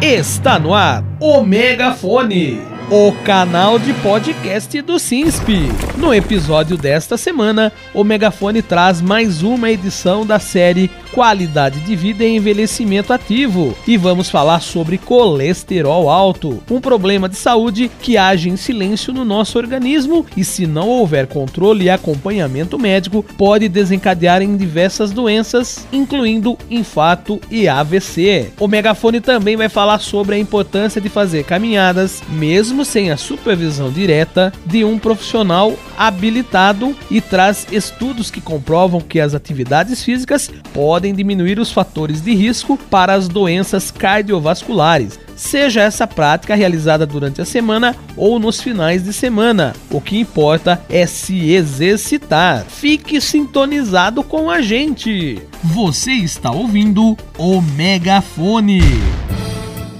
Está no ar o Megafone o canal de podcast do SINSP. No episódio desta semana, o Megafone traz mais uma edição da série Qualidade de Vida e Envelhecimento Ativo e vamos falar sobre colesterol alto, um problema de saúde que age em silêncio no nosso organismo e, se não houver controle e acompanhamento médico, pode desencadear em diversas doenças, incluindo infarto e AVC. O Megafone também vai falar sobre a importância de fazer caminhadas, mesmo mesmo sem a supervisão direta de um profissional habilitado e traz estudos que comprovam que as atividades físicas podem diminuir os fatores de risco para as doenças cardiovasculares, seja essa prática realizada durante a semana ou nos finais de semana. O que importa é se exercitar. Fique sintonizado com a gente. Você está ouvindo o Megafone.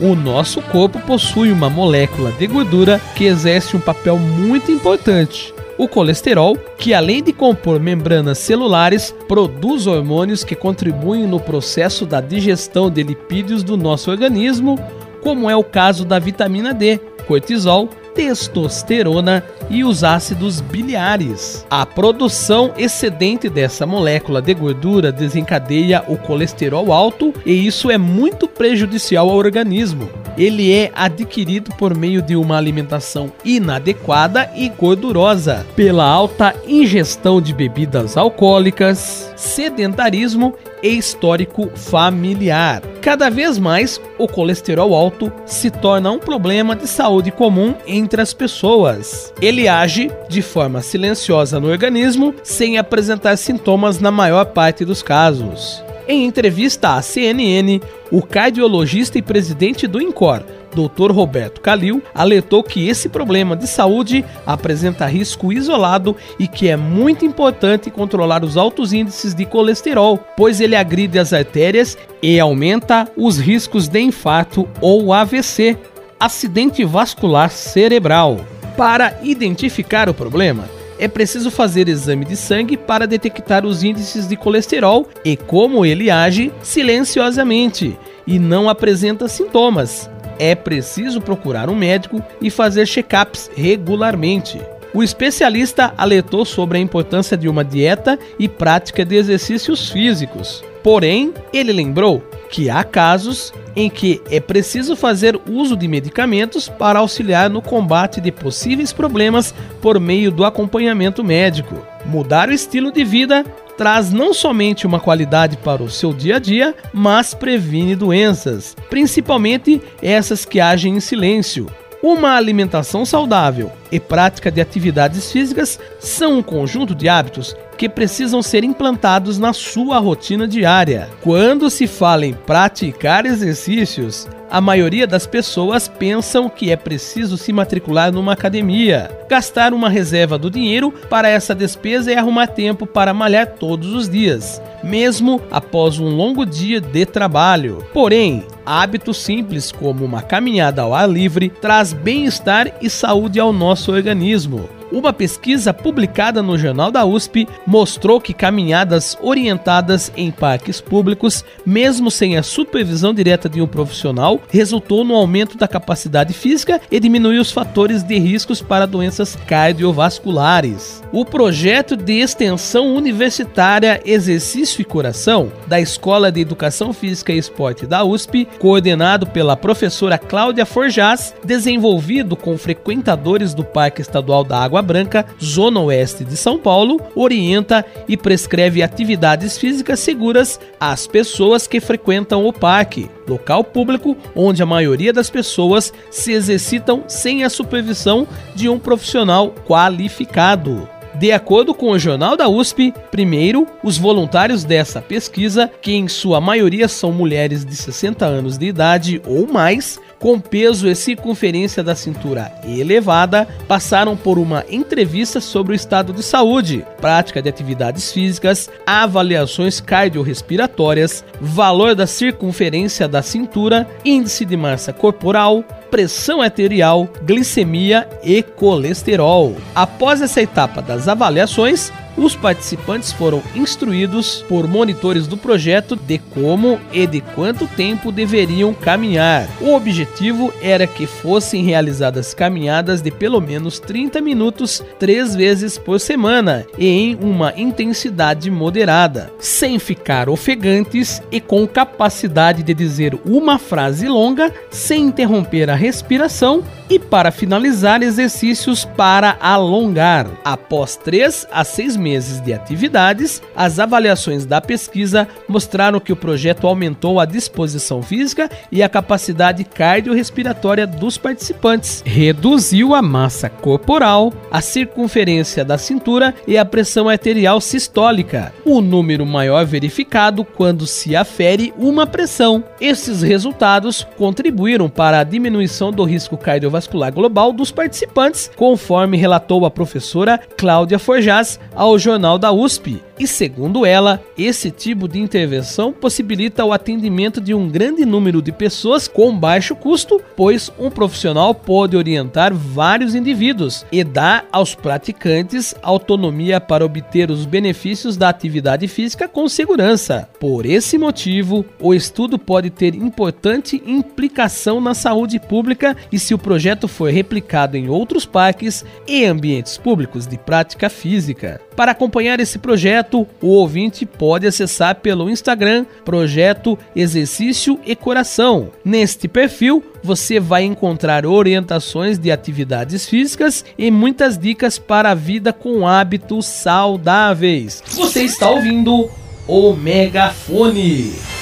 O nosso corpo possui uma molécula de gordura que exerce um papel muito importante. O colesterol, que além de compor membranas celulares, produz hormônios que contribuem no processo da digestão de lipídios do nosso organismo, como é o caso da vitamina D, cortisol testosterona e os ácidos biliares. A produção excedente dessa molécula de gordura desencadeia o colesterol alto e isso é muito prejudicial ao organismo. Ele é adquirido por meio de uma alimentação inadequada e gordurosa, pela alta ingestão de bebidas alcoólicas, sedentarismo e histórico familiar. Cada vez mais, o colesterol alto se torna um problema de saúde comum entre as pessoas. Ele age de forma silenciosa no organismo, sem apresentar sintomas na maior parte dos casos. Em entrevista à CNN, o cardiologista e presidente do INCOR, Dr. Roberto Calil alertou que esse problema de saúde apresenta risco isolado e que é muito importante controlar os altos índices de colesterol, pois ele agride as artérias e aumenta os riscos de infarto ou AVC, acidente vascular cerebral. Para identificar o problema, é preciso fazer exame de sangue para detectar os índices de colesterol e como ele age silenciosamente e não apresenta sintomas é preciso procurar um médico e fazer check-ups regularmente. O especialista alertou sobre a importância de uma dieta e prática de exercícios físicos. Porém, ele lembrou que há casos em que é preciso fazer uso de medicamentos para auxiliar no combate de possíveis problemas por meio do acompanhamento médico. Mudar o estilo de vida traz não somente uma qualidade para o seu dia a dia, mas previne doenças, principalmente essas que agem em silêncio. Uma alimentação saudável e prática de atividades físicas são um conjunto de hábitos que precisam ser implantados na sua rotina diária. Quando se fala em praticar exercícios, a maioria das pessoas pensam que é preciso se matricular numa academia, gastar uma reserva do dinheiro para essa despesa e arrumar tempo para malhar todos os dias, mesmo após um longo dia de trabalho. Porém, hábitos simples como uma caminhada ao ar livre traz bem-estar e saúde ao nosso organismo. Uma pesquisa publicada no Jornal da USP mostrou que caminhadas orientadas em parques públicos, mesmo sem a supervisão direta de um profissional, resultou no aumento da capacidade física e diminuiu os fatores de riscos para doenças cardiovasculares. O projeto de extensão universitária Exercício e Coração da Escola de Educação Física e Esporte da USP, coordenado pela professora Cláudia Forjás, desenvolvido com frequentadores do Parque Estadual da Água Água Branca, zona oeste de São Paulo, orienta e prescreve atividades físicas seguras às pessoas que frequentam o parque, local público onde a maioria das pessoas se exercitam sem a supervisão de um profissional qualificado. De acordo com o Jornal da USP, primeiro, os voluntários dessa pesquisa, que em sua maioria são mulheres de 60 anos de idade ou mais, com peso e circunferência da cintura elevada, passaram por uma entrevista sobre o estado de saúde, prática de atividades físicas, avaliações cardiorrespiratórias, valor da circunferência da cintura, índice de massa corporal, pressão arterial, glicemia e colesterol. Após essa etapa das avaliações, os participantes foram instruídos por monitores do projeto de como e de quanto tempo deveriam caminhar. O objetivo era que fossem realizadas caminhadas de pelo menos 30 minutos três vezes por semana e em uma intensidade moderada, sem ficar ofegantes e com capacidade de dizer uma frase longa sem interromper a respiração e para finalizar exercícios para alongar. Após 3 a 6 meses de atividades, as avaliações da pesquisa mostraram que o projeto aumentou a disposição física e a capacidade cardiorrespiratória dos participantes, reduziu a massa corporal, a circunferência da cintura e a pressão arterial sistólica, o número maior verificado quando se afere uma pressão. Esses resultados contribuíram para a diminuição do risco cardiovascular global dos participantes, conforme relatou a professora Cláudia Forjaz ao Jornal da USP. E segundo ela, esse tipo de intervenção possibilita o atendimento de um grande número de pessoas com baixo custo, pois um profissional pode orientar vários indivíduos e dar aos praticantes autonomia para obter os benefícios da atividade física com segurança. Por esse motivo, o estudo pode ter importante implicação na saúde pública e se o projeto for replicado em outros parques e ambientes públicos de prática física. Para acompanhar esse projeto, o ouvinte pode acessar pelo Instagram Projeto Exercício e Coração. Neste perfil, você vai encontrar orientações de atividades físicas e muitas dicas para a vida com hábitos saudáveis. Você está ouvindo o Megafone.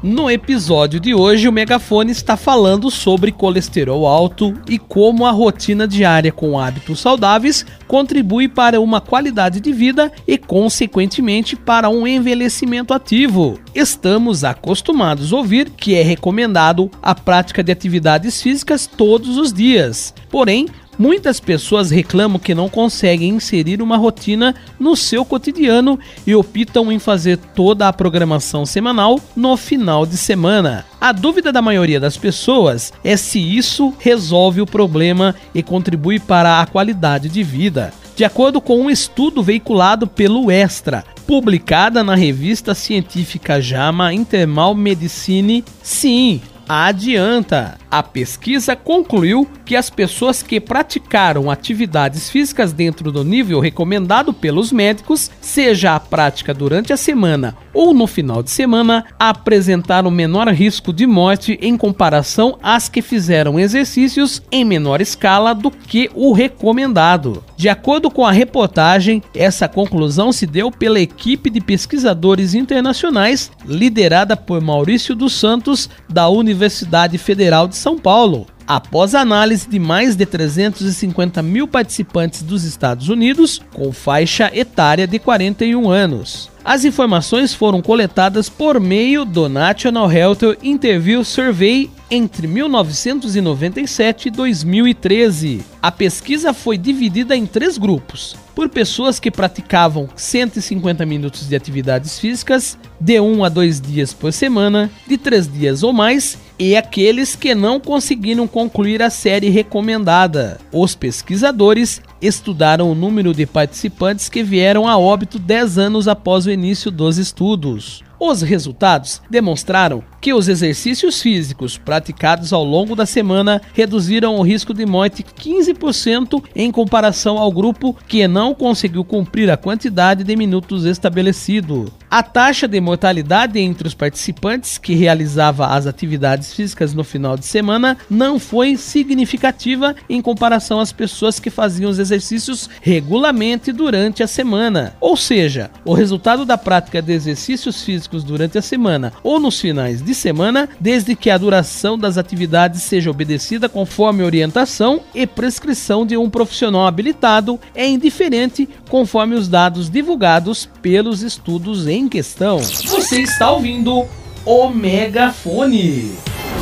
No episódio de hoje, o Megafone está falando sobre colesterol alto e como a rotina diária com hábitos saudáveis contribui para uma qualidade de vida e, consequentemente, para um envelhecimento ativo. Estamos acostumados a ouvir que é recomendado a prática de atividades físicas todos os dias. Porém, Muitas pessoas reclamam que não conseguem inserir uma rotina no seu cotidiano e optam em fazer toda a programação semanal no final de semana. A dúvida da maioria das pessoas é se isso resolve o problema e contribui para a qualidade de vida. De acordo com um estudo veiculado pelo Extra, publicada na revista científica JAMA Intermal Medicine, sim, adianta. A pesquisa concluiu que as pessoas que praticaram atividades físicas dentro do nível recomendado pelos médicos, seja a prática durante a semana ou no final de semana, apresentaram menor risco de morte em comparação às que fizeram exercícios em menor escala do que o recomendado. De acordo com a reportagem, essa conclusão se deu pela equipe de pesquisadores internacionais liderada por Maurício dos Santos, da Universidade Federal de são Paulo, após análise de mais de 350 mil participantes dos Estados Unidos com faixa etária de 41 anos. As informações foram coletadas por meio do National Health Interview Survey entre 1997 e 2013. A pesquisa foi dividida em três grupos: por pessoas que praticavam 150 minutos de atividades físicas de 1 a 2 dias por semana, de 3 dias ou mais, e aqueles que não conseguiram concluir a série recomendada. Os pesquisadores estudaram o número de participantes que vieram a óbito 10 anos após o início dos estudos. Os resultados demonstraram que os exercícios físicos praticados ao longo da semana reduziram o risco de morte 15% em comparação ao grupo que não conseguiu cumprir a quantidade de minutos estabelecido. A taxa de mortalidade entre os participantes que realizava as atividades físicas no final de semana não foi significativa em comparação às pessoas que faziam os exercícios regularmente durante a semana. Ou seja, o resultado da prática de exercícios físicos durante a semana ou nos finais de semana, desde que a duração das atividades seja obedecida conforme orientação e prescrição de um profissional habilitado, é indiferente conforme os dados divulgados pelos estudos em questão. Você está ouvindo o Megafone.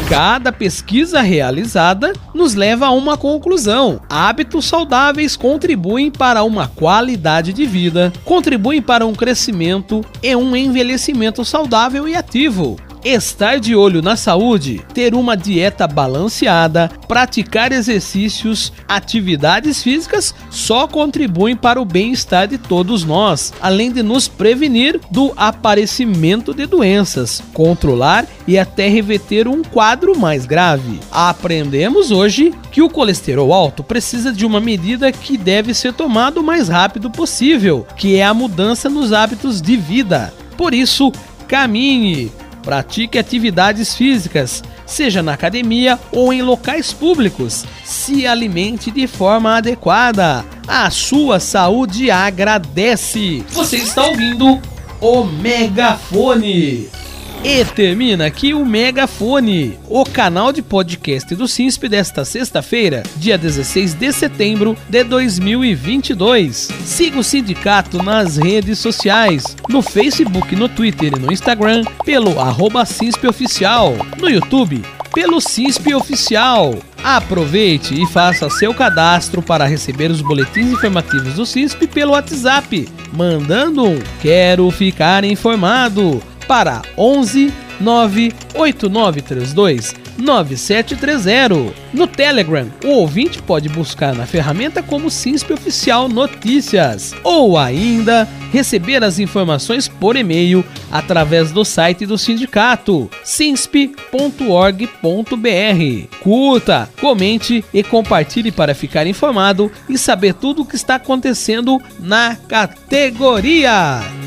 Cada pesquisa realizada nos leva a uma conclusão. Hábitos saudáveis contribuem para uma qualidade de vida, contribuem para um crescimento e um envelhecimento saudável e ativo. Estar de olho na saúde, ter uma dieta balanceada, praticar exercícios, atividades físicas só contribuem para o bem-estar de todos nós, além de nos prevenir do aparecimento de doenças, controlar e até reverter um quadro mais grave. Aprendemos hoje que o colesterol alto precisa de uma medida que deve ser tomada o mais rápido possível, que é a mudança nos hábitos de vida. Por isso, caminhe, pratique atividades físicas, seja na academia ou em locais públicos. Se alimente de forma adequada. A sua saúde agradece. Você está ouvindo o Megafone. E termina aqui o Megafone, o canal de podcast do SINSP desta sexta-feira, dia 16 de setembro de 2022. Siga o sindicato nas redes sociais, no Facebook, no Twitter e no Instagram, pelo arroba Oficial, no YouTube, pelo SINSP Oficial. Aproveite e faça seu cadastro para receber os boletins informativos do CISP pelo WhatsApp, mandando um Quero Ficar Informado para 11 98932 9730. No Telegram, o ouvinte pode buscar na ferramenta como SINSP Oficial Notícias ou ainda receber as informações por e-mail através do site do sindicato sinsp.org.br. Curta, comente e compartilhe para ficar informado e saber tudo o que está acontecendo na categoria.